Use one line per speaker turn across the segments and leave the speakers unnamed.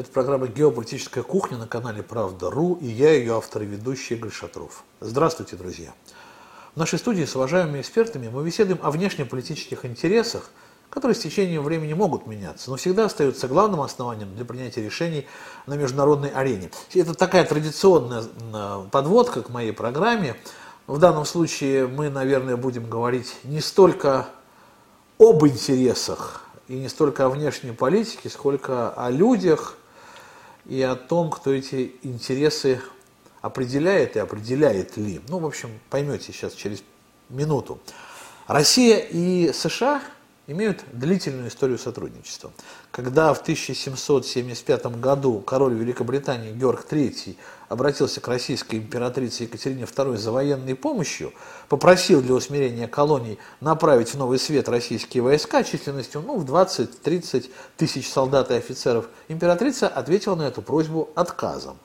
Это программа «Геополитическая кухня» на канале «Правда.ру» и я, ее автор и ведущий Игорь Шатров. Здравствуйте, друзья! В нашей студии с уважаемыми экспертами мы беседуем о внешнеполитических интересах, которые с течением времени могут меняться, но всегда остаются главным основанием для принятия решений на международной арене. Это такая традиционная подводка к моей программе. В данном случае мы, наверное, будем говорить не столько об интересах и не столько о внешней политике, сколько о людях, и о том, кто эти интересы определяет и определяет ли. Ну, в общем, поймете сейчас через минуту. Россия и США имеют длительную историю сотрудничества. Когда в 1775 году король Великобритании Георг III обратился к российской императрице Екатерине II за военной помощью, попросил для усмирения колоний направить в Новый Свет российские войска численностью ну, в 20-30 тысяч солдат и офицеров, императрица ответила на эту просьбу отказом.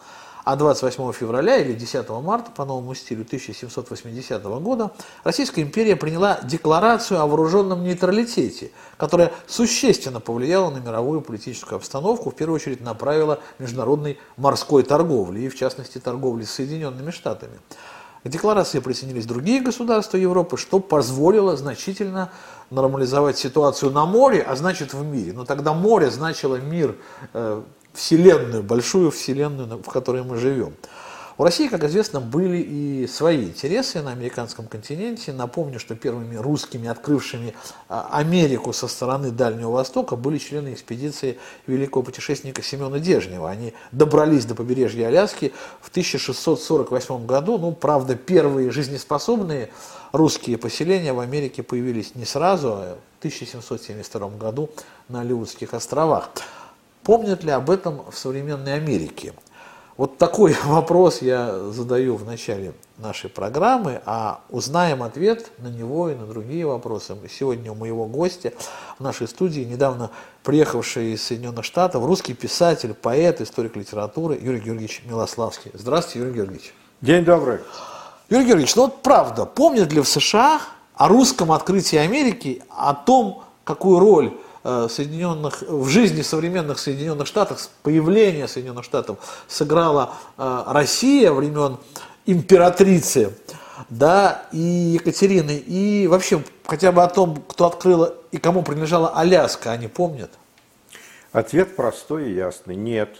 А 28 февраля или 10 марта по новому стилю 1780 года Российская империя приняла декларацию о вооруженном нейтралитете, которая существенно повлияла на мировую политическую обстановку, в первую очередь на правила международной морской торговли и, в частности, торговли с Соединенными Штатами. К декларации присоединились другие государства Европы, что позволило значительно нормализовать ситуацию на море, а значит в мире. Но тогда море значило мир э, вселенную, большую вселенную, в которой мы живем. У России, как известно, были и свои интересы на американском континенте. Напомню, что первыми русскими, открывшими а, Америку со стороны Дальнего Востока, были члены экспедиции великого путешественника Семена Дежнева. Они добрались до побережья Аляски в 1648 году. Ну, правда, первые жизнеспособные русские поселения в Америке появились не сразу, а в 1772 году на Алиутских островах. Помнят ли об этом в современной Америке? Вот такой вопрос я задаю в начале нашей программы, а узнаем ответ на него и на другие вопросы. Сегодня у моего гостя в нашей студии, недавно приехавший из Соединенных Штатов, русский писатель, поэт, историк литературы Юрий Георгиевич Милославский. Здравствуйте, Юрий Георгиевич.
День добрый.
Юрий Георгиевич, ну вот правда, помнят ли в США о русском открытии Америки, о том, какую роль Соединенных, в жизни современных Соединенных Штатов, появление Соединенных Штатов сыграла э, Россия времен императрицы, да, и Екатерины, и вообще хотя бы о том, кто открыла и кому принадлежала Аляска, они помнят?
Ответ простой и ясный – нет.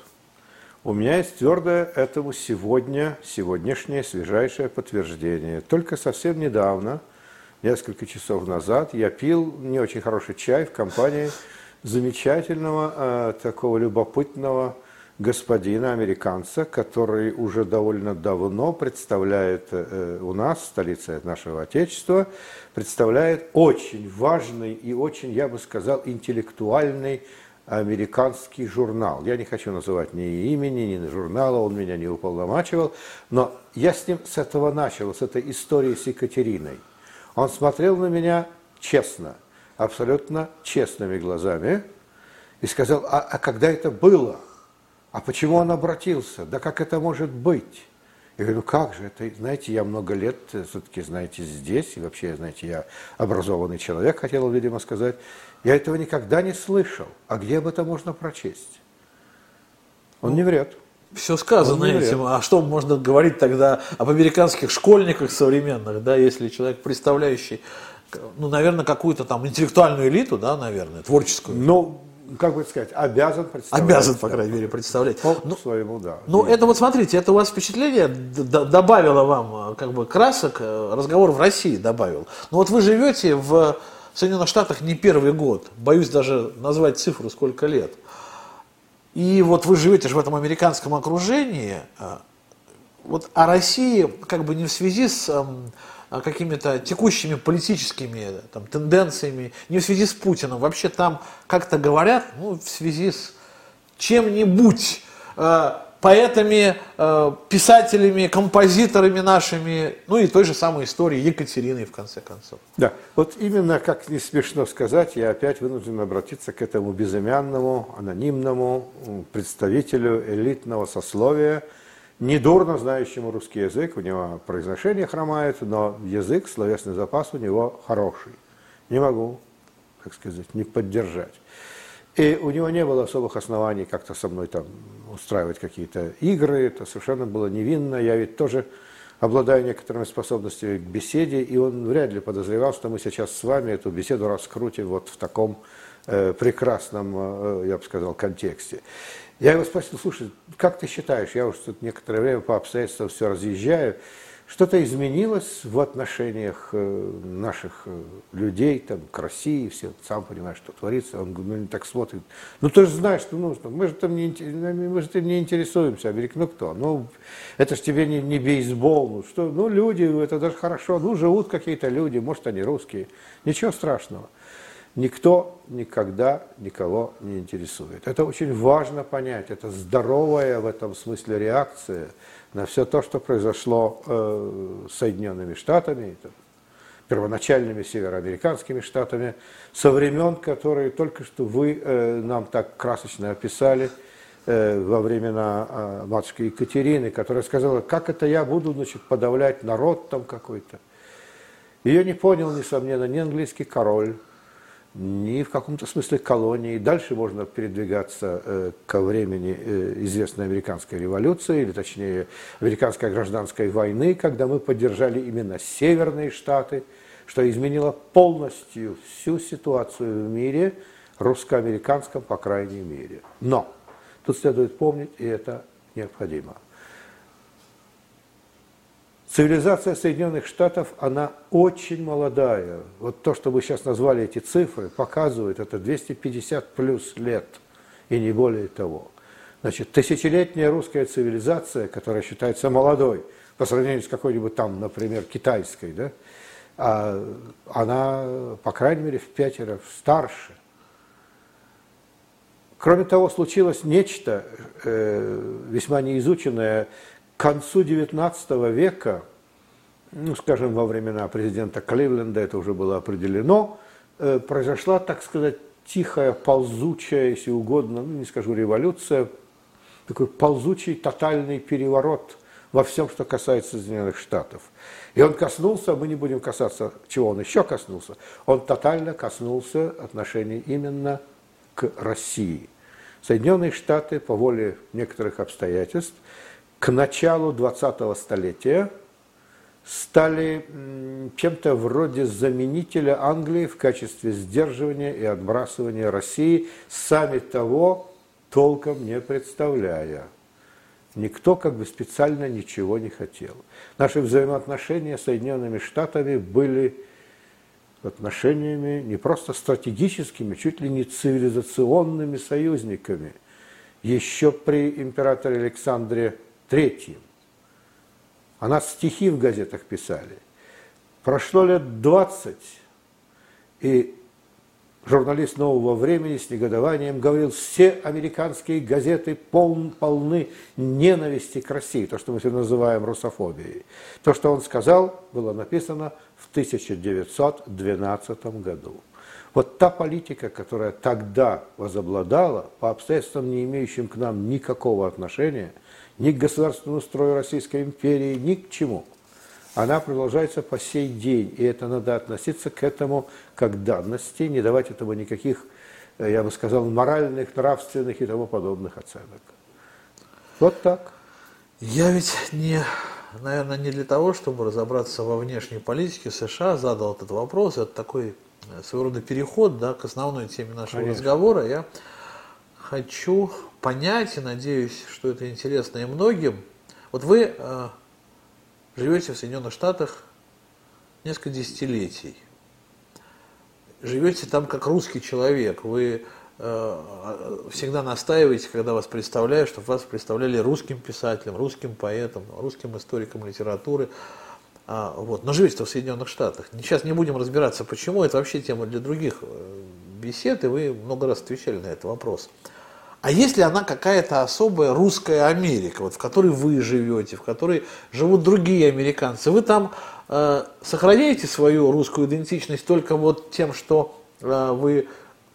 У меня есть твердое этому сегодня, сегодняшнее свежайшее подтверждение. Только совсем недавно – несколько часов назад я пил не очень хороший чай в компании замечательного, э, такого любопытного господина, американца, который уже довольно давно представляет э, у нас, столице нашего Отечества, представляет очень важный и очень, я бы сказал, интеллектуальный американский журнал. Я не хочу называть ни имени, ни журнала, он меня не уполномачивал, но я с ним с этого начал, с этой истории с Екатериной – он смотрел на меня честно, абсолютно честными глазами и сказал, а, а когда это было? А почему он обратился? Да как это может быть? Я говорю, ну как же это, знаете, я много лет все-таки, знаете, здесь, и вообще, знаете, я образованный человек, хотел, видимо, сказать. Я этого никогда не слышал. А где об этом можно прочесть? Он не врет.
Все сказано этим. А что можно говорить тогда об американских школьниках современных, да, если человек, представляющий, ну, наверное, какую-то там интеллектуальную элиту, да, наверное, творческую.
Ну, как бы сказать, обязан
представлять. Обязан, по крайней мере, представлять.
По ну, своему, да.
Ну, это вот смотрите, это у вас впечатление добавило вам э, как бы красок, э, разговор в России добавил. Но вот вы живете в Соединенных Штатах не первый год, боюсь даже назвать цифру, сколько лет. И вот вы живете же в этом американском окружении, а, вот о России как бы не в связи с а, какими-то текущими политическими там, тенденциями, не в связи с Путиным, вообще там как-то говорят, ну, в связи с чем-нибудь, а, поэтами, э, писателями, композиторами нашими, ну и той же самой историей Екатериной, в конце концов.
Да, вот именно, как не смешно сказать, я опять вынужден обратиться к этому безымянному, анонимному представителю элитного сословия, недурно знающему русский язык, у него произношение хромает, но язык, словесный запас у него хороший. Не могу, как сказать, не поддержать. И у него не было особых оснований как-то со мной там устраивать какие-то игры. Это совершенно было невинно. Я ведь тоже обладаю некоторыми способностями к беседе, и он вряд ли подозревал, что мы сейчас с вами эту беседу раскрутим вот в таком э, прекрасном, э, я бы сказал, контексте. Я его спросил, слушай, как ты считаешь, я уже тут некоторое время по обстоятельствам все разъезжаю, что-то изменилось в отношениях э, наших э, людей там, к России, все, сам понимаешь, что творится. Он ну, так смотрит. Ну, ты же знаешь, что нужно. Мы же там не, мы же не интересуемся. Америка, ну кто? Ну, это же тебе не, не бейсбол. Ну, что? ну, люди, это даже хорошо. Ну, живут какие-то люди, может, они русские. Ничего страшного. Никто никогда никого не интересует. Это очень важно понять. Это здоровая в этом смысле реакция – на все то, что произошло э, с Соединенными Штатами, там, первоначальными североамериканскими штатами, со времен, которые только что вы э, нам так красочно описали э, во времена э, матушки Екатерины, которая сказала, как это я буду значит, подавлять народ там какой-то. Ее не понял, несомненно, ни английский король, ни в каком-то смысле колонии. Дальше можно передвигаться э, ко времени э, известной американской революции, или точнее американской гражданской войны, когда мы поддержали именно северные штаты, что изменило полностью всю ситуацию в мире, русско-американском, по крайней мере. Но тут следует помнить, и это необходимо – Цивилизация Соединенных Штатов, она очень молодая. Вот то, что вы сейчас назвали эти цифры, показывает, это 250 плюс лет, и не более того. Значит, тысячелетняя русская цивилизация, которая считается молодой, по сравнению с какой-нибудь там, например, китайской, да, а она, по крайней мере, в пятеро старше. Кроме того, случилось нечто э, весьма неизученное к концу XIX века, ну, скажем, во времена президента Кливленда это уже было определено, э, произошла, так сказать, тихая, ползучая, если угодно, ну, не скажу революция, такой ползучий тотальный переворот во всем, что касается Соединенных Штатов. И он коснулся, мы не будем касаться, чего он еще коснулся, он тотально коснулся отношений именно к России. Соединенные Штаты по воле некоторых обстоятельств к началу 20-го столетия стали чем-то вроде заменителя Англии в качестве сдерживания и отбрасывания России, сами того толком не представляя. Никто как бы специально ничего не хотел. Наши взаимоотношения с Соединенными Штатами были отношениями не просто стратегическими, чуть ли не цивилизационными союзниками. Еще при императоре Александре Третьим. А нас стихи в газетах писали. Прошло лет 20, и журналист нового времени с негодованием говорил, все американские газеты пол, полны ненависти к России, то, что мы сегодня называем русофобией. То, что он сказал, было написано в 1912 году. Вот та политика, которая тогда возобладала, по обстоятельствам, не имеющим к нам никакого отношения – ни к государственному строю Российской империи, ни к чему. Она продолжается по сей день, и это надо относиться к этому как данности, не давать этому никаких, э, я бы сказал, моральных, нравственных и тому подобных оценок. Вот так.
Я ведь не, наверное, не для того, чтобы разобраться во внешней политике США, задал этот вопрос. Это такой э, своего рода переход да, к основной теме нашего Конечно. разговора. Я хочу понять, и надеюсь, что это интересно и многим. Вот вы э, живете в Соединенных Штатах несколько десятилетий. Живете там как русский человек. Вы э, всегда настаиваете, когда вас представляют, чтобы вас представляли русским писателем, русским поэтом, русским историком литературы. А, вот. Но живете в Соединенных Штатах. Сейчас не будем разбираться, почему. Это вообще тема для других э, бесед, и вы много раз отвечали на этот вопрос. А если она какая-то особая русская Америка, вот в которой вы живете, в которой живут другие американцы, вы там э, сохраняете свою русскую идентичность только вот тем, что э, вы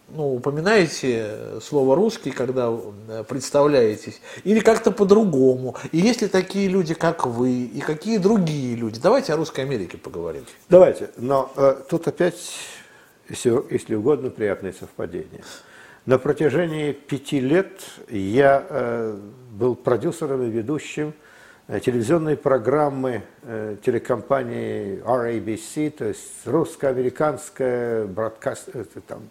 ну, упоминаете слово русский, когда э, представляетесь, или как-то по-другому. И есть ли такие люди, как вы, и какие другие люди? Давайте о русской Америке поговорим.
Давайте, но э, тут опять, если, если угодно, приятное совпадение. На протяжении пяти лет я э, был продюсером и ведущим э, телевизионной программы э, телекомпании RABC, то есть русско-американская бродкаст, там,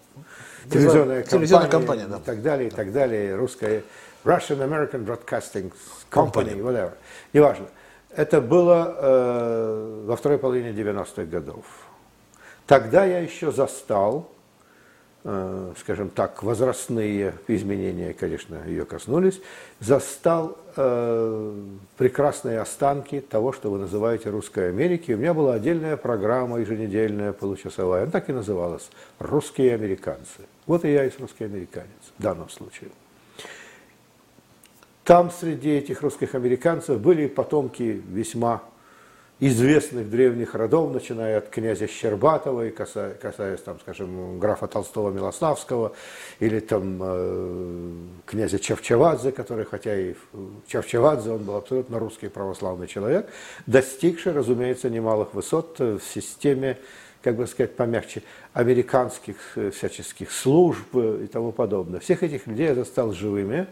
телевизионная,
телевизионная
компания,
компания да.
и так далее, и так далее, русская Russian American Broadcasting Company,
Company.
whatever, неважно. Это было э, во второй половине 90-х годов. Тогда я еще застал, скажем так, возрастные изменения, конечно, ее коснулись, застал э, прекрасные останки того, что вы называете русской Америки. У меня была отдельная программа еженедельная, получасовая, она так и называлась «Русские американцы». Вот и я есть русский американец в данном случае. Там среди этих русских американцев были потомки весьма известных древних родов, начиная от князя Щербатова и касаясь, касаясь там, скажем, графа Толстого Милославского, или там э, князя Чавчавадзе, который, хотя и Чавчавадзе, он был абсолютно русский православный человек, достигший, разумеется, немалых высот в системе, как бы сказать помягче, американских э, всяческих служб и тому подобное. Всех этих людей я застал живыми,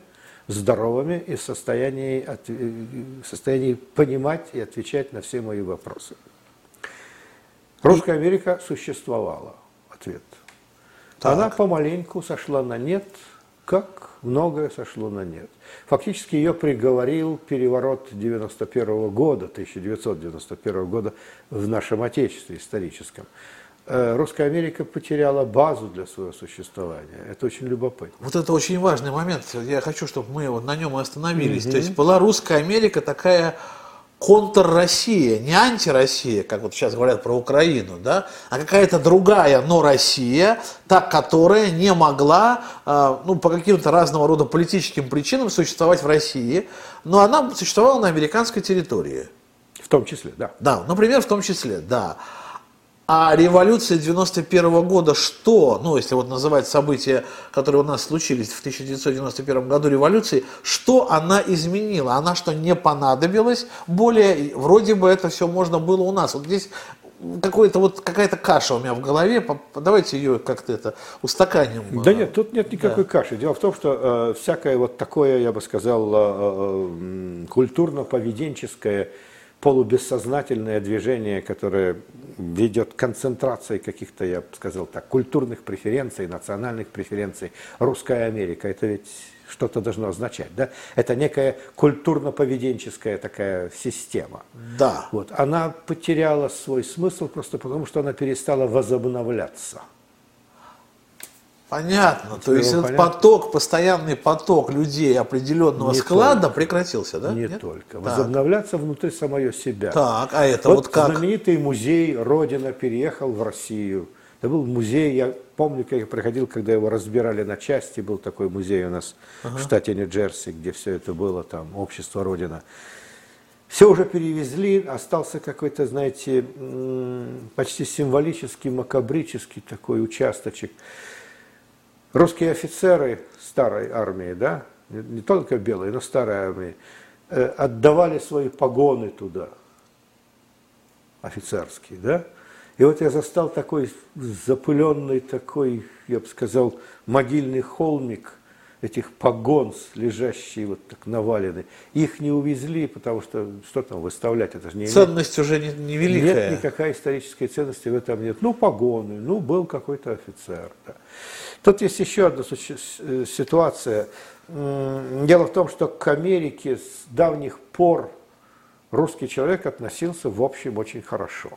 здоровыми и в состоянии, от, в состоянии понимать и отвечать на все мои вопросы. Русская Америка существовала, ответ.
Так.
Она помаленьку сошла на нет, как многое сошло на нет. Фактически ее приговорил переворот 91 года, 1991 года в нашем Отечестве историческом. Э, Русская Америка потеряла базу для своего существования. Это очень любопытно.
Вот это очень важный момент. Я хочу, чтобы мы вот на нем и остановились. То есть была русская Америка такая контр-Россия, не анти-Россия, как вот сейчас говорят про Украину, да, а какая-то другая, но Россия, та, которая не могла, э, ну, по каким-то разного рода политическим причинам существовать в России, но она существовала на американской территории.
В том числе, да.
Да, например, в том числе, да. А революция 91 года что, ну если вот называть события, которые у нас случились в 1991 году революции, что она изменила? Она что, не понадобилась более? Вроде бы это все можно было у нас. Вот здесь какой-то вот какая-то каша у меня в голове. Давайте ее как-то это устаканим.
Да нет, тут нет никакой каши. Дело в том, что э, всякое вот такое, я бы сказал, э, э, культурно-поведенческое, полубессознательное движение, которое ведет к концентрации каких-то, я бы сказал так, культурных преференций, национальных преференций. Русская Америка, это ведь что-то должно означать, да? Это некая культурно-поведенческая такая система.
Да.
Вот. Она потеряла свой смысл просто потому, что она перестала возобновляться.
Понятно. То есть этот
понятно?
поток, постоянный поток людей определенного
Не
склада прекратился, да?
Не
Нет?
только.
Так.
Возобновляться внутри самое себя.
Так, а это вот, как?
знаменитый музей «Родина» переехал в Россию. Это был музей, я помню, как я приходил, когда его разбирали на части, был такой музей у нас в штате Нью-Джерси, где все это было, там, общество «Родина». Все уже перевезли, остался какой-то, знаете, почти символический, макабрический такой участочек. Русские офицеры старой армии, да, не, только белые, но старой армии, э, отдавали свои погоны туда, офицерские, да. И вот я застал такой запыленный такой, я бы сказал, могильный холмик этих погон, лежащие вот так навалены. Их не увезли, потому что что там выставлять, это же не имеет
Ценность уже не- невеликая.
нет никакой исторической ценности в этом нет. Ну, погоны, ну, был какой-то офицер. да. Тут есть еще одна э, ситуация. Дело в том, что к Америке с давних пор русский человек относился, в общем, очень хорошо.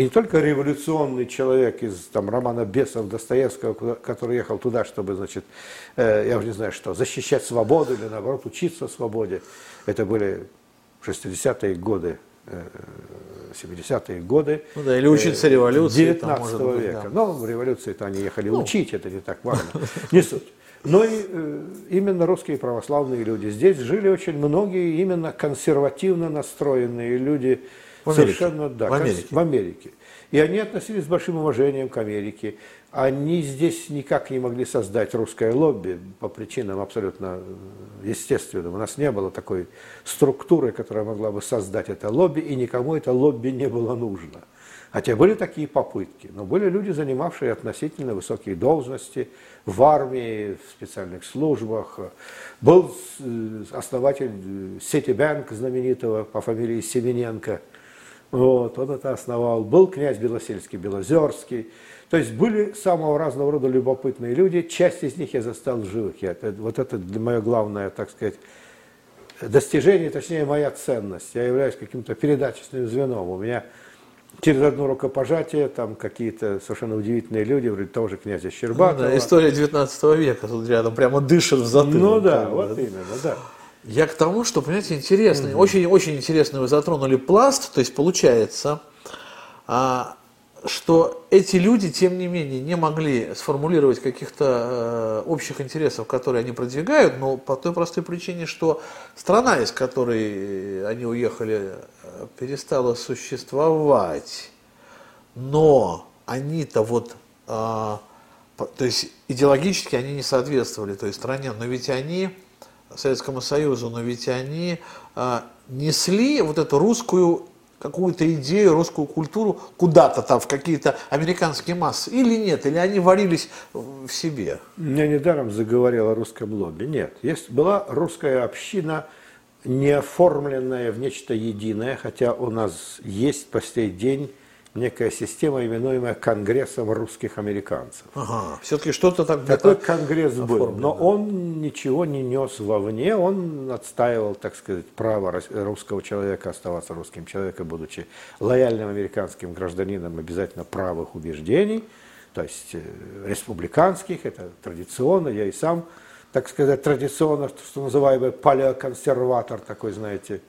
И не только революционный человек из там, романа Бесов Достоевского, куда- который ехал туда, чтобы, значит, э, я уже не знаю что, защищать свободу или, наоборот, учиться свободе. Это были 60-е годы, э, 70-е годы.
Ну да, или учиться
э,
революции, там,
19
может быть,
века.
да.
Но в революции-то они ехали учить, это не так важно. Не суть. Но и э, именно русские православные люди. Здесь жили очень многие именно консервативно настроенные люди.
В Америке.
Совершенно, да,
В Америке.
в Америке. И они относились с большим уважением к Америке. Они здесь никак не могли создать русское лобби по причинам абсолютно э, естественным. У нас не было такой структуры, которая могла бы создать это лобби, и никому это лобби не было нужно. Хотя были такие попытки, но были люди, занимавшие относительно высокие должности в армии, в специальных службах. Был э, основатель Ситибанк знаменитого по фамилии Семененко. Вот, он это основал. Был князь Белосельский, Белозерский. То есть были самого разного рода любопытные люди. Часть из них я застал живых. Я, вот это мое главное, так сказать, достижение, точнее, моя ценность. Я являюсь каким-то передаточным звеном. У меня через одно рукопожатие там какие-то совершенно удивительные люди, вроде того же князя Щербатова.
Ну, да, история 19 века тут рядом прямо дышит в затылок.
Ну да, вот да. именно, да.
Я к тому, что, понимаете, интересный, очень-очень интересный вы затронули пласт, то есть получается, а, что эти люди, тем не менее, не могли сформулировать каких-то э, общих интересов, которые они продвигают, но по той простой причине, что страна, из которой они уехали, э, перестала существовать. Но они-то вот, э, то есть идеологически они не соответствовали той стране, но ведь они, Советскому Союзу, но ведь они э, несли вот эту русскую какую-то идею, русскую культуру куда-то там, в какие-то американские массы, или нет, или они варились в себе?
Я недаром заговорил о русском лобби. Нет, есть, была русская община, не оформленная в нечто единое, хотя у нас есть по сей день некая система, именуемая Конгрессом русских американцев.
Ага, все-таки что-то так
Такой конгресс был, но он ничего не нес вовне, он отстаивал, так сказать, право русского человека оставаться русским человеком, будучи лояльным американским гражданином, обязательно правых убеждений, то есть э, республиканских, это традиционно, я и сам, так сказать, традиционно, что называемый палеоконсерватор такой, знаете,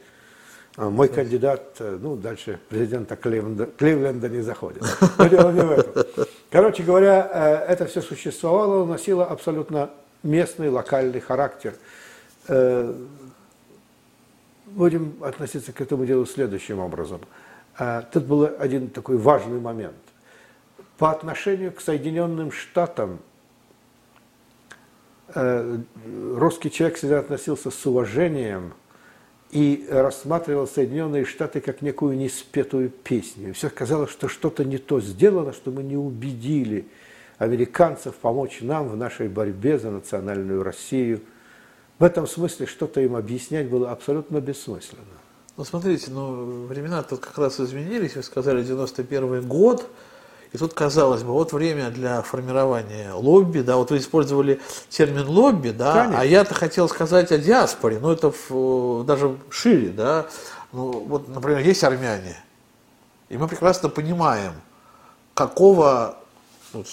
мой кандидат, э, ну, дальше президента Кливленда, Кливленда не заходит. Но дело не в этом. Короче говоря, э, это все существовало, носило абсолютно местный, локальный характер. Э, будем относиться к этому делу следующим образом. Тут был один такой важный момент. По отношению к Соединенным Штатам русский человек всегда относился с уважением – и рассматривал Соединенные Штаты как некую неспетую песню. Все казалось, что что-то не то сделано, что мы не убедили американцев помочь нам в нашей борьбе за национальную Россию. В этом смысле что-то им объяснять было абсолютно бессмысленно.
Ну, смотрите, ну, времена тут как раз изменились. Вы сказали, 91 год – и тут, казалось бы, вот время для формирования лобби, да, вот вы использовали термин лобби, да, Конечно. а я-то хотел сказать о диаспоре, но это в, даже шире, да. Ну, вот, например, есть армяне, и мы прекрасно понимаем, какого, ну,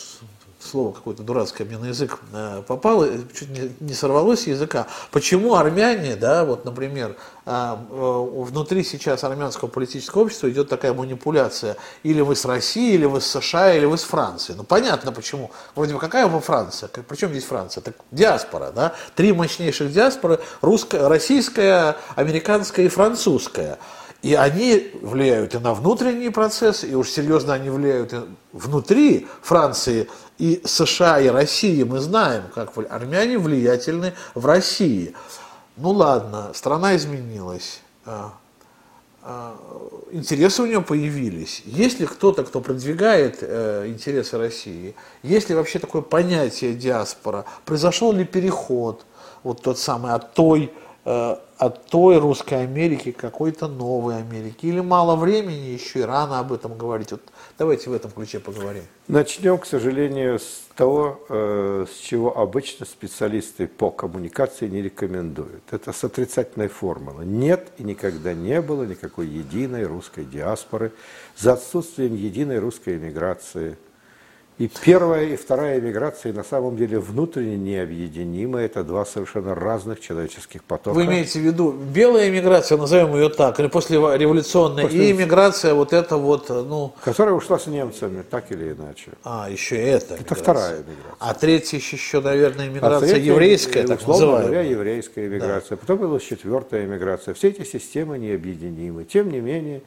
слово какое-то дурацкое мне на язык э, попало, чуть не, сорвалось с языка. Почему армяне, да, вот, например, э, э, внутри сейчас армянского политического общества идет такая манипуляция, или вы с Россией, или вы с США, или вы с Францией. Ну, понятно почему. Вроде бы, какая вы Франция? Причем здесь Франция? Так диаспора, да? Три мощнейших диаспоры, русская, российская, американская и французская. И они влияют и на внутренние процессы, и уж серьезно они влияют и внутри Франции и США, и России. Мы знаем, как армяне влиятельны в России. Ну ладно, страна изменилась. А, а, интересы у нее появились. Есть ли кто-то, кто продвигает э, интересы России? Есть ли вообще такое понятие диаспора? Произошел ли переход, вот тот самый от той от той русской Америки какой-то новой Америки? Или мало времени еще и рано об этом говорить? Вот давайте в этом ключе поговорим.
Начнем, к сожалению, с того, э, с чего обычно специалисты по коммуникации не рекомендуют. Это с отрицательной формулы. Нет и никогда не было никакой единой русской диаспоры за отсутствием единой русской эмиграции – и первая и вторая эмиграция на самом деле внутренне необъединимы. Это два совершенно разных человеческих потока.
Вы имеете в виду белая эмиграция, назовем ее так, или после революционная, после... и эмиграция вот это вот, ну...
Которая ушла с немцами, так или иначе.
А, еще это
Это вторая эмиграция.
А третья еще, наверное, эмиграция а третья, еврейская, так называемая. говоря,
еврейская эмиграция. Да. Потом была четвертая эмиграция. Все эти системы необъединимы. Тем не менее,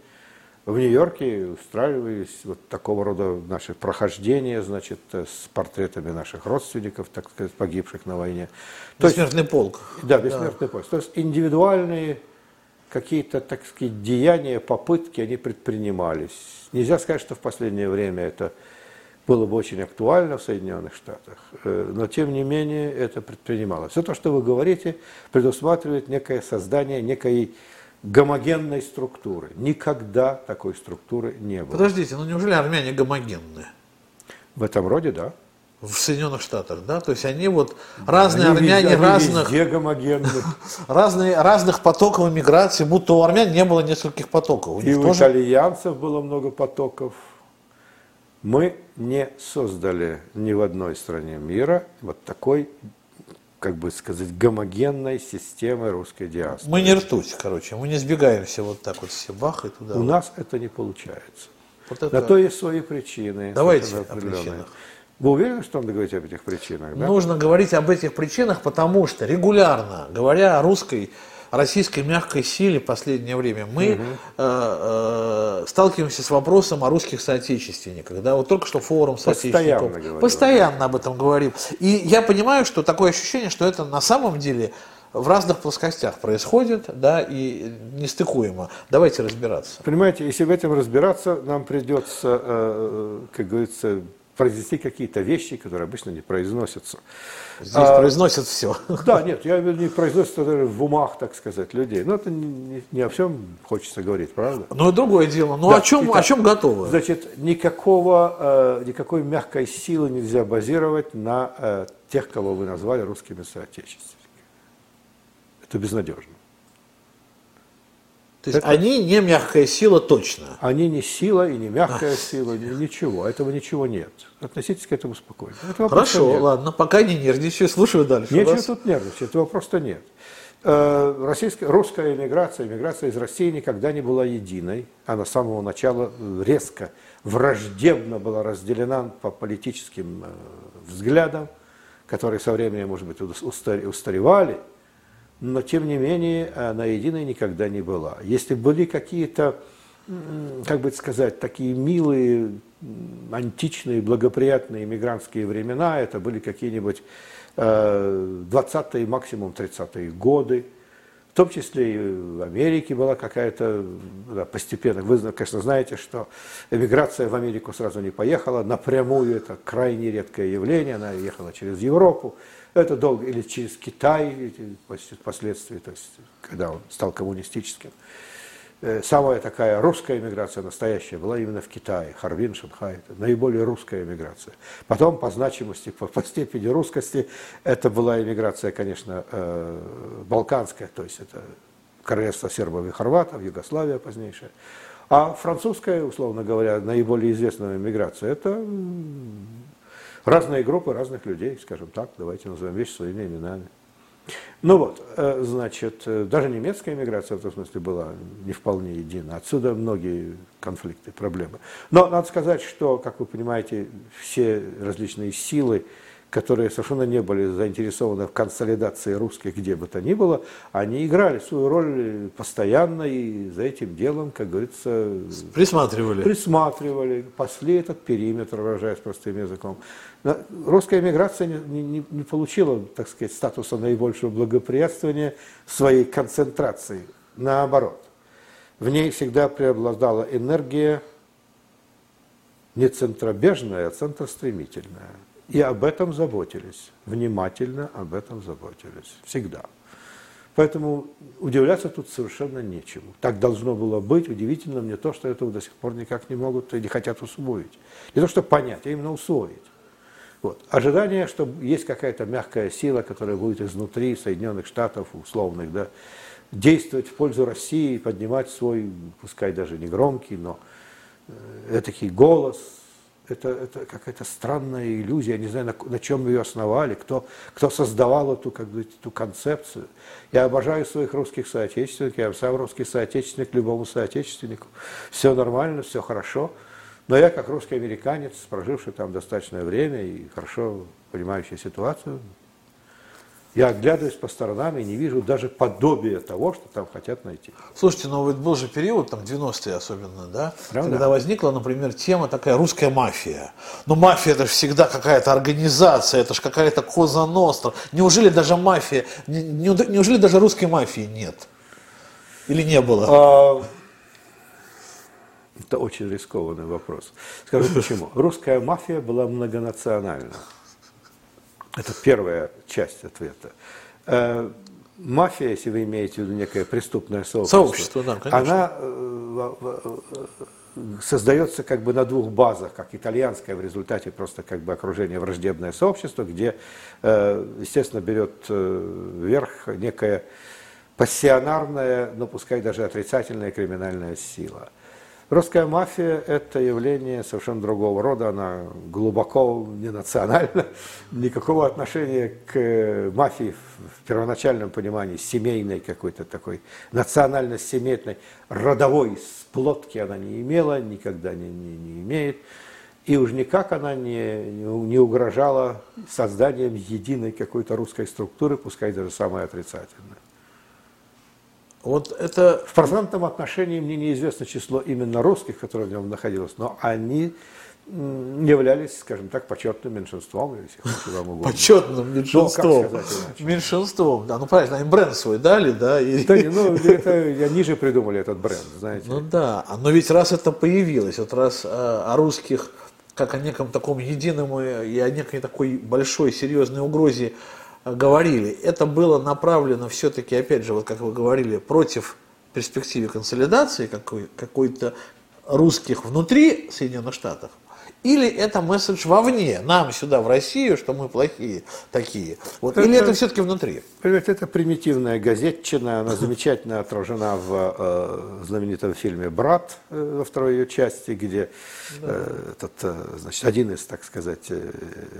в Нью-Йорке устраивались вот такого рода наши прохождения, значит, с портретами наших родственников, так сказать, погибших на войне.
То бессмертный есть, полк.
Да, бессмертный да. полк. То есть индивидуальные какие-то, так сказать, деяния, попытки, они предпринимались. Нельзя сказать, что в последнее время это было бы очень актуально в Соединенных Штатах, э, но тем не менее это предпринималось. Все то, что вы говорите, предусматривает некое создание некой гомогенной структуры. Никогда такой структуры не было.
Подождите, ну неужели армяне гомогенные?
В этом роде, да.
В Соединенных Штатах, да? То есть они вот разные
они
армяне
везде,
разных,
везде гомогенны.
разные, разных потоков иммиграции, будто у армян не было нескольких потоков. У
И у
тоже
итальянцев было много потоков. Мы не создали ни в одной стране мира вот такой, как бы сказать, гомогенной системы русской диаспоры.
мы не ртуть, короче, мы не сбегаемся вот так вот все бах и туда.
У нас это не получается.
Вот это
На то есть свои причины.
Давайте о причинах.
Вы уверены, что надо говорить об этих причинах? Да?
Нужно говорить об этих причинах, потому что регулярно, говоря о русской, российской мягкой силе в последнее время, мы э, э, сталкиваемся с вопросом о русских соотечественниках. Да? Вот только что форум соотечественников.
Постоянно говорим.
Постоянно об этом говорим. И я понимаю, что такое ощущение, что это на самом деле в разных плоскостях происходит, да, и нестыкуемо. Давайте разбираться.
Понимаете, если в этом разбираться, нам придется, э, как говорится, произнести какие-то вещи, которые обычно не произносятся.
Здесь
А,
произносят все.
Да, нет, я имею в виду, не произносится даже в умах, так сказать, людей. Но это не, не- не о всем хочется говорить, правда?
И другое дело. Ну
Да,
о чем,
итак,
о чем готовы?
Значит, никакого, э, никакой мягкой силы нельзя базировать на э, тех, кого вы назвали русскими соотечественниками. Это безнадежно.
То есть
это-
они не мягкая сила точно.
Они не сила и не мягкая сила, ни- ничего. Этого ничего нет. Относитесь к этому спокойно. Этого
Хорошо,
нет.
ладно, пока не нервничаю, слушаю дальше.
Нечего
вас.
тут нервничать, этого просто нет. Э, Российская, русская эмиграция, эмиграция из России никогда не была единой. Она с самого начала резко, враждебно была разделена по политическим э, взглядам, которые со временем, может быть, ус- устаре- устаревали, но тем не менее она единой никогда не была. Если были какие-то, как бы сказать, такие милые, античные, благоприятные иммигрантские времена, это были какие-нибудь э, 20-е, максимум 30-е годы, в том числе и в Америке была какая-то да, постепенно. Вы, конечно, знаете, что эмиграция в Америку сразу не поехала напрямую. Это крайне редкое явление. Она ехала через Европу. Это долго, или через Китай впоследствии, то есть, когда он стал коммунистическим. Э, Самая такая русская эмиграция настоящая была именно в Китае, Харбин, Шанхай, это наиболее русская эмиграция. Потом по значимости, по, по степени русскости, это была эмиграция, конечно, э, балканская, то есть это королевство сербов и хорватов, Югославия позднейшая. А французская, условно говоря, наиболее известная эмиграция, это разные группы разных людей, скажем так, давайте назовем вещи своими именами. Ну вот, э, значит, э, даже немецкая иммиграция в этом смысле была не вполне едина. Отсюда многие конфликты, проблемы. Но надо сказать, что, как вы понимаете, все различные силы, которые совершенно не были заинтересованы в консолидации русских где бы то ни было, они играли свою роль постоянно и за этим делом, как говорится,
Присматривали.
присматривали, пасли этот периметр, выражаясь простым языком. Но Русская эмиграция не, не- не получила, так сказать, статуса наибольшего благоприятствования своей концентрации. Наоборот, в ней всегда преобладала энергия не центробежная, а центростремительная. И об этом заботились, внимательно об этом заботились, всегда. Поэтому удивляться тут совершенно нечему. Так должно было быть. Удивительно мне то, что этого до сих пор никак не могут и не хотят усвоить. Не то, что понять, а именно усвоить. Вот. Ожидание, что есть какая-то мягкая сила, которая будет изнутри Соединенных Штатов, условных, да, действовать в пользу России, поднимать свой, пускай даже не громкий, но э, этакий голос, это, это какая-то странная иллюзия, я не знаю, на, на чем ее основали, кто, кто создавал эту, как бы, эту концепцию. Я обожаю своих русских соотечественников, я сам русский соотечественник любому соотечественнику. Все нормально, все хорошо. Но я, как русский американец, проживший там достаточное время и хорошо понимающий ситуацию, я оглядываюсь по сторонам и не вижу даже подобия того, что там хотят найти.
Слушайте, ну ведь был же период, там 90-е особенно, да,
Правда?
когда возникла, например, тема такая русская мафия. Но мафия это же всегда какая-то организация, это же какая-то коза ностра. Неужели даже мафия, не- не- неужели даже русской мафии нет? Или не было?
А, это очень рискованный вопрос. Скажу почему. Русская мафия была многонациональна. Это первая часть ответа. Э, мафия, если вы имеете в виду некое преступное сообщество,
сообщество да, конечно.
она э, создается как бы на двух базах, как итальянская в результате просто как бы окружение враждебное сообщество, где, э, естественно, берет верх некая пассионарная, но пускай даже отрицательная криминальная сила – Русская мафия – это явление совершенно другого рода, она глубоко не национальна, никакого отношения к мафии в первоначальном понимании семейной какой-то такой, национально-семейной, родовой сплотки она не имела, никогда не, не, не имеет. И уж никак она не, не угрожала созданием единой какой-то русской структуры, пускай даже самой отрицательной. Вот это... В процентном отношении мне неизвестно число именно русских, которые в нем находилось, но они являлись, скажем так, почетным меньшинством, если
вам угодно. Почетным меньшинством. Ну, меньшинством, да. Ну, правильно, они бренд свой дали, да?
И... Да, ну, это, они же придумали этот бренд, знаете.
Ну да, но ведь раз это появилось, вот раз а, о русских, как о неком таком едином и о некой такой большой серьезной угрозе говорили, это было направлено все-таки, опять же, вот как вы говорили, против перспективы консолидации какой- какой-то русских внутри Соединенных Штатов, или это месседж вовне, нам сюда, в Россию, что мы плохие такие? Вот, это, или это все-таки внутри?
Это примитивная газетчина, она замечательно отражена в э, знаменитом фильме «Брат» э, во второй ее части, где э, этот, э, значит, один из, так сказать, э,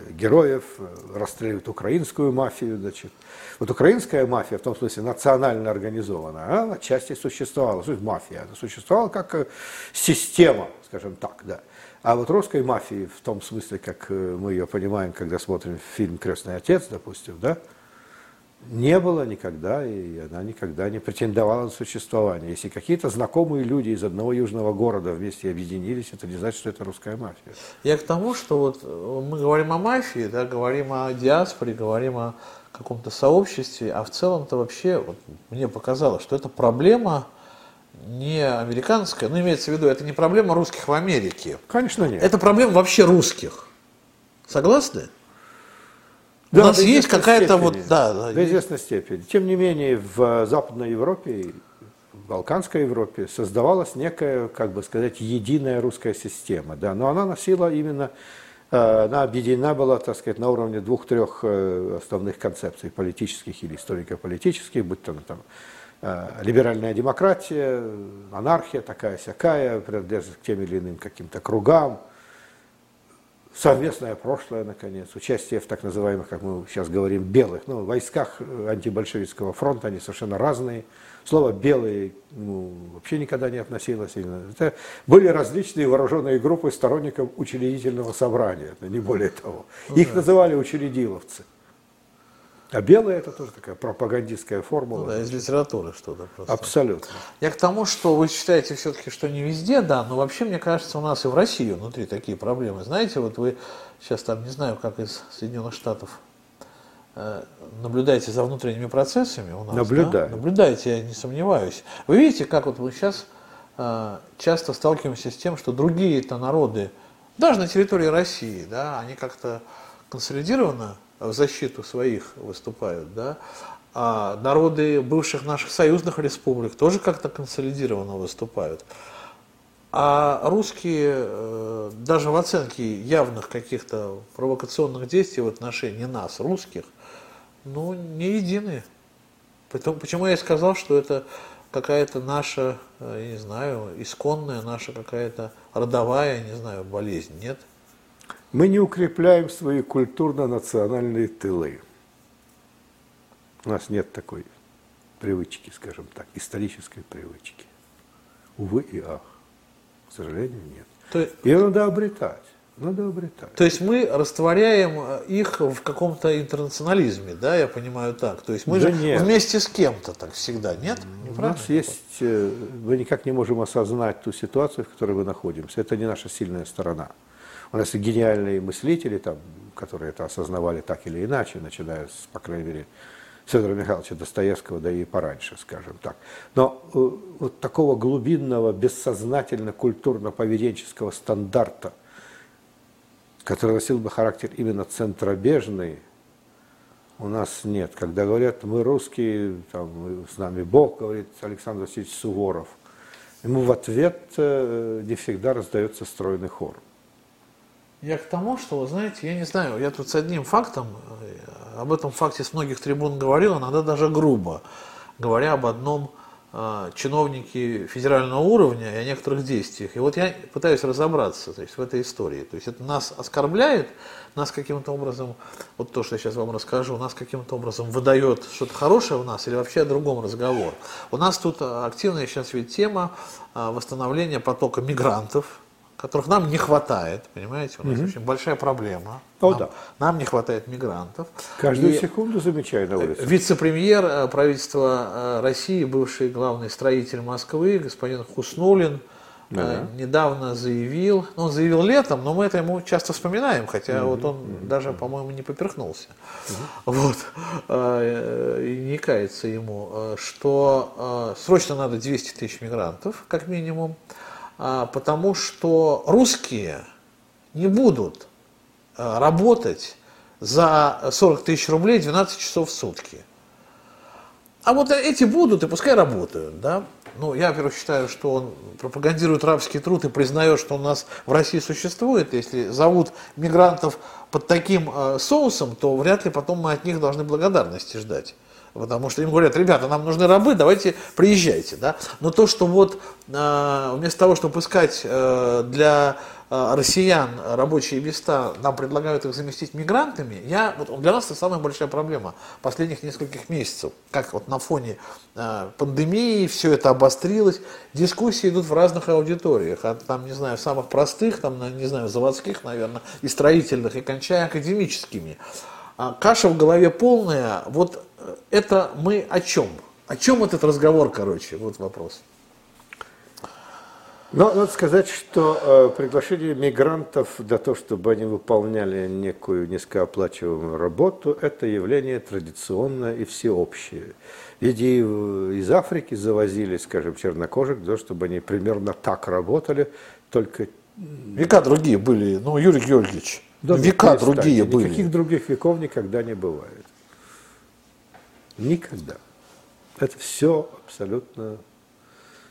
героев э, расстреливает украинскую мафию. Значит. Вот украинская мафия, в том смысле национально организованная, она отчасти существовала. Суть мафия, она существовала как э, система, скажем так, да. А вот русской мафии, в том смысле, как э, мы ее понимаем, когда смотрим фильм «Крестный отец», допустим, да, не было никогда, и она никогда не претендовала на существование. Если какие-то знакомые люди из одного южного города вместе объединились, это не значит, что это русская мафия.
Я к тому, что вот э, мы говорим о мафии, да, говорим о диаспоре, говорим о каком-то сообществе, а в целом-то вообще, вот, мне показалось, что это проблема, не американская, ну имеется в виду, это не проблема русских в Америке.
Конечно нет.
Это проблема вообще русских. Согласны? Да, У нас есть какая-то вот,
да, да. До известной степени. Тем не менее, в Западной Европе, в Балканской Европе создавалась некая, как бы сказать, единая русская система, да, но она носила именно э, она объединена была, так сказать, на уровне двух-трех э, основных концепций политических или историко-политических, будь то там Э, либеральная демократия, анархия такая всякая, принадлежит к тем или иным каким-то кругам, совместное прошлое, наконец, участие в так называемых, как мы сейчас говорим, белых, ну, войсках антибольшевистского фронта, они совершенно разные. Слово «белые» ну, вообще никогда не относилось. Это были различные вооруженные группы сторонников учредительного собрания, не более того. Ну Их называли учредиловцы. А белое это тоже такая пропагандистская формула. Ну,
да, из литературы что-то
просто. Абсолютно.
Я к тому, что вы считаете все-таки, что не везде, да, но вообще, мне кажется, у нас и в России внутри такие проблемы. Знаете, вот вы сейчас там, не знаю, как из Соединенных Штатов, э, наблюдаете за внутренними процессами у нас.
Наблюдаю.
Да? Наблюдаете, я не сомневаюсь. Вы видите, как вот мы сейчас э, часто сталкиваемся с тем, что другие-то народы, даже на территории России, да, они как-то консолидированно в защиту своих выступают, да, а народы бывших наших союзных республик тоже как-то консолидированно выступают. А русские э, даже в оценке явных каких-то провокационных действий в отношении нас, русских, ну, не едины. Почему я и сказал, что это какая-то наша, э, я не знаю, исконная, наша какая-то родовая, не знаю, болезнь, нет?
Мы не укрепляем свои культурно-национальные тылы. У нас нет такой привычки, скажем так, исторической привычки. Увы и ах. К сожалению, нет. То... Ее надо обретать. Надо обретать.
То есть мы растворяем их в каком-то интернационализме, да, я понимаю так. То есть мы да же нет. вместе с кем-то так всегда, нет?
Не У нас есть, э, мы никак не можем осознать ту ситуацию, в которой мы находимся. Это не наша сильная сторона. У нас гениальные мыслители, там, которые это осознавали так или иначе, начиная, с, по крайней мере, Федора Михайловича Достоевского, да и пораньше, скажем так. Но э, вот такого глубинного, бессознательно культурно-поведенческого стандарта, который носил бы характер именно центробежный, у нас нет. Когда говорят, мы русские, там, с нами Бог, говорит Александр Васильевич Суворов, ему в ответ э, не всегда раздается стройный хор.
Я к тому, что, вы знаете, я не знаю, я тут с одним фактом, э, об этом факте с многих трибун говорил, иногда даже грубо, говоря об одном э, чиновнике федерального уровня и о некоторых действиях. И вот я пытаюсь разобраться то есть, в этой истории. То есть это нас оскорбляет, нас каким-то образом, вот то, что я сейчас вам расскажу, нас каким-то образом выдает что-то хорошее в нас или вообще о другом разговор. У нас тут активная сейчас ведь тема э, восстановления потока мигрантов, которых нам не хватает, понимаете, у нас угу. очень большая проблема.
О,
нам,
да.
нам не хватает мигрантов.
Каждую и секунду замечаю на улице.
Вице-премьер э, правительства э, России, бывший главный строитель Москвы, господин Хуснулин, да. недавно заявил, ну, он заявил летом, но мы это ему часто вспоминаем, хотя угу, вот он угу, даже, по-моему, не поперхнулся. Угу. Вот. И не кается ему, что срочно надо 200 тысяч мигрантов, как минимум. А, потому что русские не будут а, работать за 40 тысяч рублей 12 часов в сутки. А вот эти будут, и пускай работают, да. Ну, я, во-первых, считаю, что он пропагандирует рабский труд и признает, что у нас в России существует. Если зовут мигрантов под таким э, соусом, то вряд ли потом мы от них должны благодарности ждать. Потому что им говорят, ребята, нам нужны рабы, давайте приезжайте. Да? Но то, что вот э, вместо того, чтобы искать э, для э, россиян рабочие места, нам предлагают их заместить мигрантами, я, вот для нас это самая большая проблема последних нескольких месяцев. Как вот на фоне пандемии все это обострилось, дискуссии идут в разных аудиториях, от, там, не знаю, самых простых, там, не знаю, заводских, наверное, и строительных, и кончая академическими. А каша в голове полная. Вот это мы о чем? О чем этот разговор, короче? Вот вопрос.
Но надо сказать, что э, приглашение мигрантов для того, чтобы они выполняли некую низкооплачиваемую работу, это явление традиционное и всеобщее. Ведь и из Африки завозили, скажем, чернокожих, для того, чтобы они примерно так работали, только...
Века другие были, ну, Юрий Георгиевич, да, века другие были.
Никаких других веков никогда не бывает. Никогда. Это все абсолютно...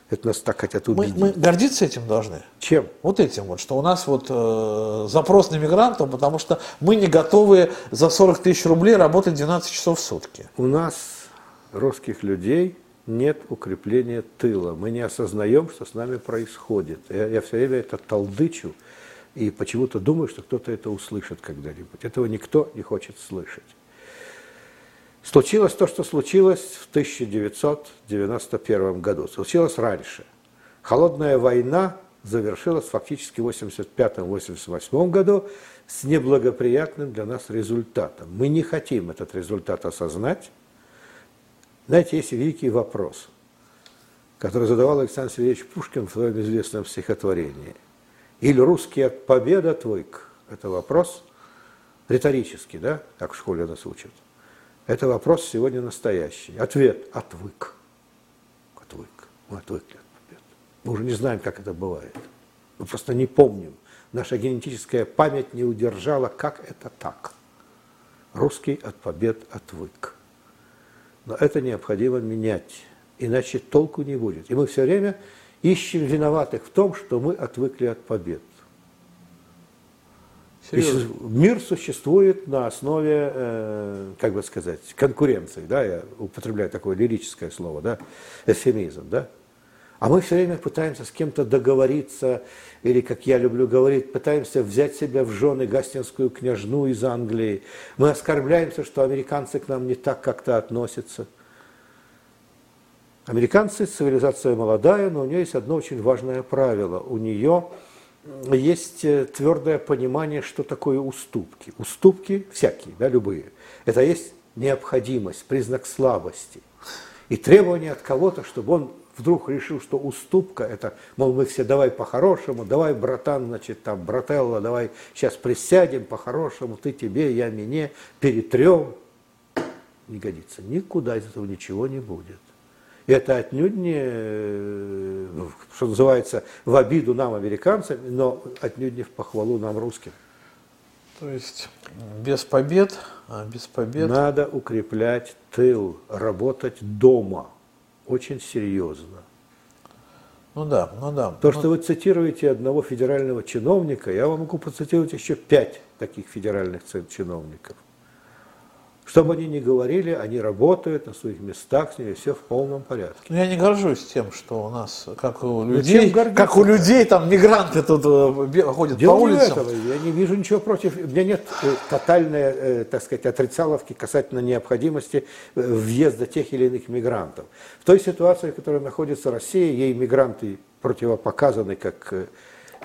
Это нас так хотят убедить.
Мы, мы гордиться этим должны.
Чем?
Вот этим вот, что у нас вот э, запрос на мигрантов, потому что мы не готовы за 40 тысяч рублей работать 12 часов в сутки.
У нас, русских людей, нет укрепления тыла. Мы не осознаем, что с нами происходит. Я, я все время это толдычу и почему-то думаю, что кто-то это услышит когда-нибудь. Этого никто не хочет слышать. Случилось то, что случилось в 1991 году. Случилось раньше. Холодная война завершилась фактически в 1985-1988 году с неблагоприятным для нас результатом. Мы не хотим этот результат осознать. Знаете, есть великий вопрос, который задавал Александр Сергеевич Пушкин в своем известном стихотворении. «Или русский от победа твойк?» Это вопрос риторический, да, как в школе нас учат. Это вопрос сегодня настоящий. Ответ – отвык. Отвык. Мы отвыкли от побед. Мы уже не знаем, как это бывает. Мы просто не помним. Наша генетическая память не удержала, как это так. Русский от побед отвык. Но это необходимо менять, иначе толку не будет. И мы все время ищем виноватых в том, что мы отвыкли от побед. Серьезно? Мир существует на основе, э, как бы сказать, конкуренции, да, я употребляю такое лирическое слово, да, эфемизм, да. А мы все время пытаемся с кем-то договориться, или, как я люблю говорить, пытаемся взять себя в жены гастинскую княжну из Англии. Мы оскорбляемся, что американцы к нам не так как-то относятся. Американцы – цивилизация молодая, но у нее есть одно очень важное правило. У нее есть э, твердое понимание, что такое уступки. Уступки всякие, да, любые. Это есть необходимость, признак слабости. И требование от кого-то, чтобы он вдруг решил, что уступка, это, мол, мы все давай по-хорошему, давай, братан, значит, там, брателла, давай сейчас присядем по-хорошему, ты тебе, я мне, перетрем. не годится. Никуда из этого ничего не будет. Это отнюдь не, э, что называется, в обиду нам, американцам, но отнюдь не в похвалу нам, русским.
То есть без побед, а без побед...
Надо укреплять тыл, работать дома. Очень серьезно.
Ну да, ну да.
То,
ну...
что вы цитируете одного федерального чиновника, я вам могу процитировать еще пять таких федеральных чиновников. Что бы они ни говорили, они работают на своих местах, с ними все в полном порядке.
Но ну, я не горжусь тем, что у нас, как у людей, как у людей, там мигранты тут э, ходят Дело по улицам.
Этого. Я не вижу ничего против. У меня нет э, тотальной, э, так сказать, отрицаловки касательно необходимости въезда тех или иных мигрантов. В той ситуации, в которой находится Россия, ей мигранты противопоказаны как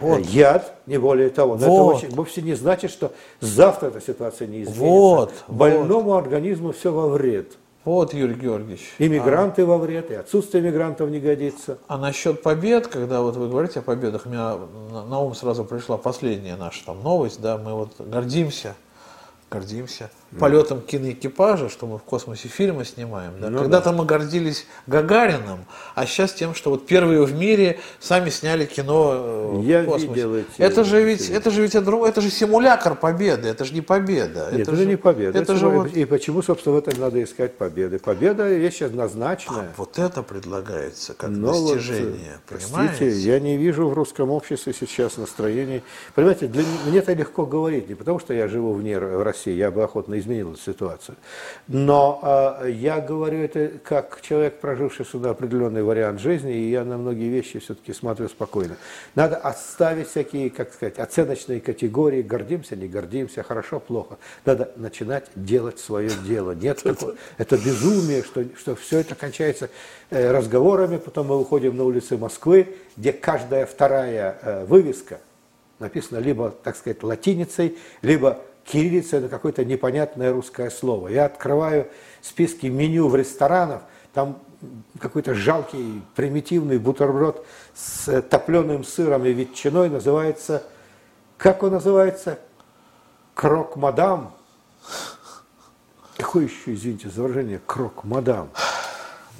вот. яд, не более того. Но вот. это очень, вовсе не значит, что завтра эта ситуация не изменится.
Вот.
Больному вот. организму все во вред.
Вот, Юрий Георгиевич.
Иммигранты а... во вред, и отсутствие мигрантов не годится.
А насчет побед, когда вот вы говорите о победах, у меня на ум сразу пришла последняя наша там новость, да, мы вот гордимся гордимся. Полетом киноэкипажа, что мы в космосе фильмы снимаем. Да? Ну, Когда-то да. мы гордились Гагарином, а сейчас тем, что вот первые в мире сами сняли кино э,
Я
в космосе.
Видел эти,
это же ведь, это же ведь это же симулятор победы, это же не победа.
Нет,
это,
это же не победа.
Это, это же вот...
И почему, собственно, в этом надо искать победы? Победа вещь однозначная. А
вот это предлагается как Но достижение,
вот, понимаете? Простите, я не вижу в русском обществе сейчас настроений. Понимаете, для мне это легко говорить, не потому что я живу вне России, России, я бы охотно изменил эту ситуацию. Но э, я говорю это как человек, проживший сюда определенный вариант жизни, и я на многие вещи все-таки смотрю спокойно. Надо отставить всякие, как сказать, оценочные категории, гордимся, не гордимся, хорошо, плохо. Надо начинать делать свое дело. Нет такого, это безумие, что, что все это кончается э, разговорами, потом мы выходим на улицы Москвы, где каждая вторая э, вывеска написана либо, так сказать, латиницей, либо кириллица – это какое-то непонятное русское слово. Я открываю списки меню в ресторанах, там какой-то жалкий, примитивный бутерброд с топленым сыром и ветчиной называется, как он называется? Крок-мадам. Какое еще, извините за выражение, крок-мадам?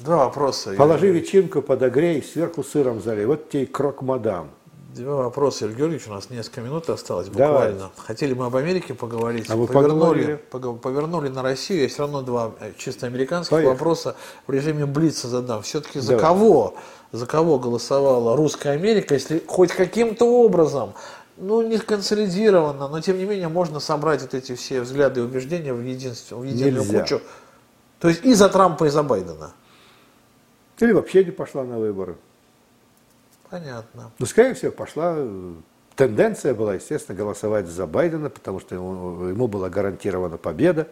Два вопроса.
Положи ветчинку, подогрей, сверху сыром залей. Вот тебе и крок-мадам.
Два вопроса, Илья Георгиевич, у нас несколько минут осталось буквально. Давай. Хотели мы об Америке поговорить,
а вы
повернули, повернули на Россию. Есть все равно два э, чисто американских Поехали. вопроса в режиме Блица задам. Все-таки за Давай. кого? За кого голосовала русская Америка, если хоть каким-то образом ну, не консолидированно, но тем не менее можно собрать вот эти все взгляды и убеждения в, единство, в единую Нельзя. кучу. То есть и за Трампа, и за Байдена.
Или вообще не пошла на выборы.
Понятно.
Ну, скорее всего, пошла тенденция была, естественно, голосовать за Байдена, потому что ему, ему была гарантирована победа.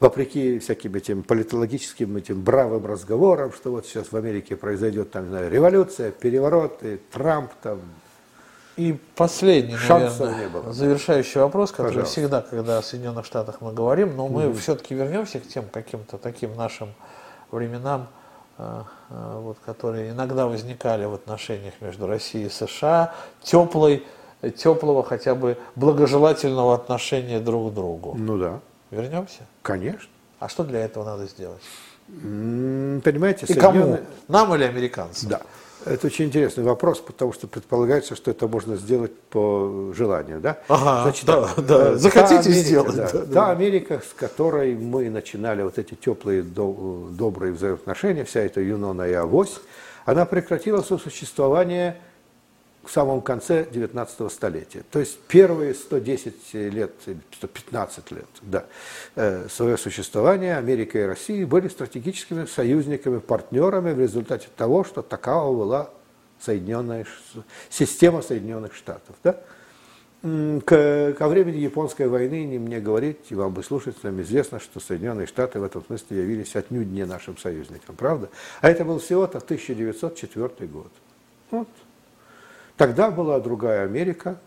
Вопреки всяким этим политологическим, этим бравым разговорам, что вот сейчас в Америке произойдет там, не знаю, революция, перевороты, Трамп там.
И последний, наверное, не было. завершающий вопрос, который Пожалуйста. всегда, когда о Соединенных Штатах мы говорим, но мы mm-hmm. все-таки вернемся к тем каким-то таким нашим временам, а, вот, которые иногда возникали в отношениях между Россией и США, теплой, теплого хотя бы благожелательного отношения друг к другу.
Ну да.
Вернемся?
Конечно.
А что для этого надо сделать?
Понимаете,
и кому? Нам или американцам?
Да. Это очень интересный вопрос, потому что предполагается, что это можно сделать по желанию, да?
Ага, Значит, да, да. Э, Захотите Америка, сделать.
Да, да, да. Та Америка, с которой мы начинали вот эти теплые, добрые взаимоотношения, вся эта Юнона и Авось, она прекратила свое существование в самом конце 19 столетия. То есть первые 110 лет, 115 лет да, э, свое существование Америка и Россия были стратегическими союзниками, партнерами в результате того, что такова была Соединенная, система Соединенных Штатов. Да? К, ко времени Японской войны не мне говорить, и вам бы слушать, нам известно, что Соединенные Штаты в этом смысле явились отнюдь не нашим союзником, правда? А это был всего-то 1904 год. Вот. Тогда была другая Америка,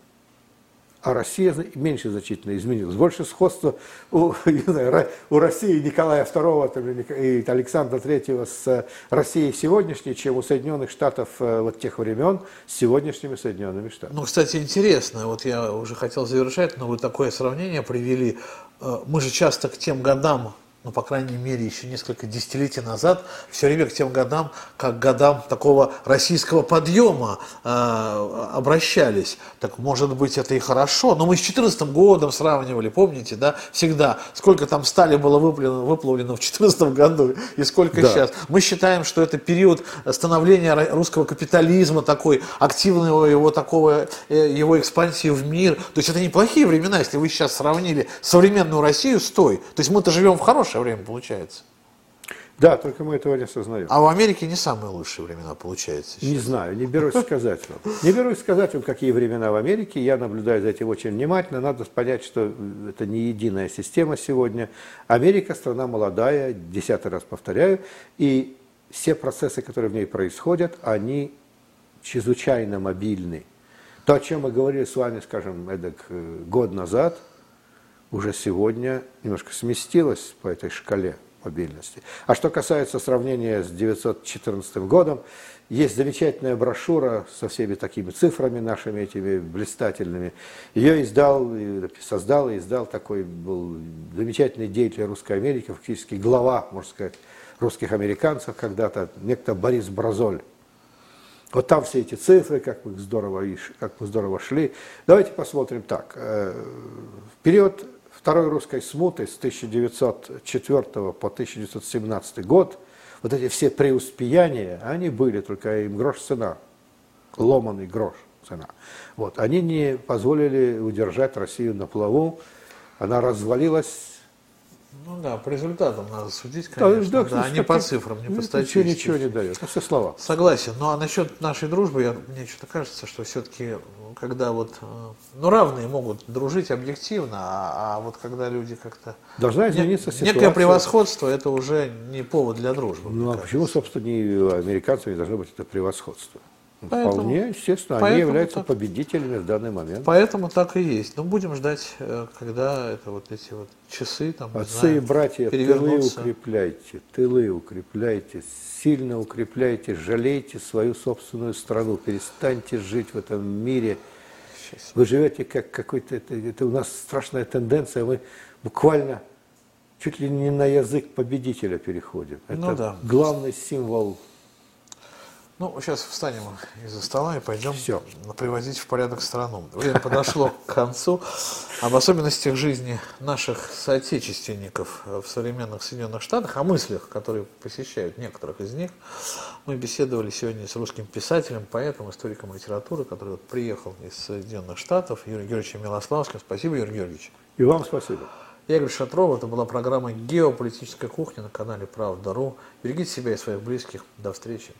а Россия меньше значительно изменилась. Больше сходства у, у России Николая II и Александра III с Россией сегодняшней, чем у Соединенных Штатов э, вот тех времен с сегодняшними Соединенными Штатами.
Ну, кстати, интересно, вот я уже хотел завершать, но вы такое сравнение привели. Э, мы же часто к тем годам ну, по крайней мере, еще несколько десятилетий назад, все время к тем годам, как годам такого российского подъема э, обращались. Так, может быть, это и хорошо, но мы с 2014 годом сравнивали, помните, да, всегда, сколько там стали было выплавлено, выплавлено в 2014 году и сколько да. сейчас. Мы считаем, что это период становления русского капитализма, такой активного его, такого, э, его экспансии в мир. То есть это неплохие времена, если вы сейчас сравнили современную Россию с той. То есть мы-то живем в хорошем хорошее время получается.
Да, только мы этого не осознаем.
А в Америке не самые лучшие времена получается.
Сейчас. Не знаю, не берусь сказать вам. Не берусь сказать вам, какие времена в Америке. Я наблюдаю за этим очень внимательно. Надо понять, что это не единая система сегодня. Америка страна молодая, десятый раз повторяю, и все процессы, которые в ней происходят, они чрезвычайно мобильны. То, о чем мы говорили с вами, скажем, эдак, э, год назад – уже сегодня немножко сместилась по этой шкале мобильности. А что касается сравнения с 1914 годом, есть замечательная брошюра со всеми такими цифрами нашими, этими блистательными. Ее издал, создал и издал такой был замечательный деятель Русской Америки, фактически глава, можно сказать, русских американцев когда-то, некто Борис Бразоль. Вот там все эти цифры, как мы здорово, как мы здорово шли. Давайте посмотрим так. Э, в период Второй русской смуты с 1904 по 1917 год, вот эти все преуспеяния, они были, только им грош цена, ломаный грош цена. Вот, они не позволили удержать Россию на плаву, она развалилась
ну да, по результатам надо судить, конечно, да, да, да а не по цифрам, не по статистике.
Ничего не дает, это все слова.
Согласен, ну а насчет нашей дружбы, я, мне что-то кажется, что все-таки, когда вот, э, ну равные могут дружить объективно, а, а вот когда люди как-то...
Должна измениться
ситуация. Некое превосходство, это уже не повод для дружбы.
Ну а кажется. почему, собственно, не американцам не должно быть это превосходство? Поэтому, Вполне, естественно, они являются так, победителями в данный момент.
Поэтому так и есть. Но будем ждать, э, когда это вот эти вот часы там.
Отцы знаю, и братья, тылы укрепляйте, тылы укрепляйте, сильно укрепляйте, жалейте свою собственную страну, перестаньте жить в этом мире. Вы живете как какой-то, это, это у нас страшная тенденция, мы буквально чуть ли не на язык победителя переходим. Ну это ну, да. главный символ
ну, сейчас встанем из-за стола и пойдем Все. приводить в порядок страну. Время подошло к концу. Об особенностях жизни наших соотечественников в современных Соединенных Штатах, о мыслях, которые посещают некоторых из них, мы беседовали сегодня с русским писателем, поэтом, историком литературы, который вот приехал из Соединенных Штатов, Юрием Георгиевичем Милославским. Спасибо, Юрий Георгиевич.
И вам спасибо.
Я Игорь Шатров. Это была программа «Геополитическая кухня» на канале «Правда.ру». Берегите себя и своих близких. До встречи.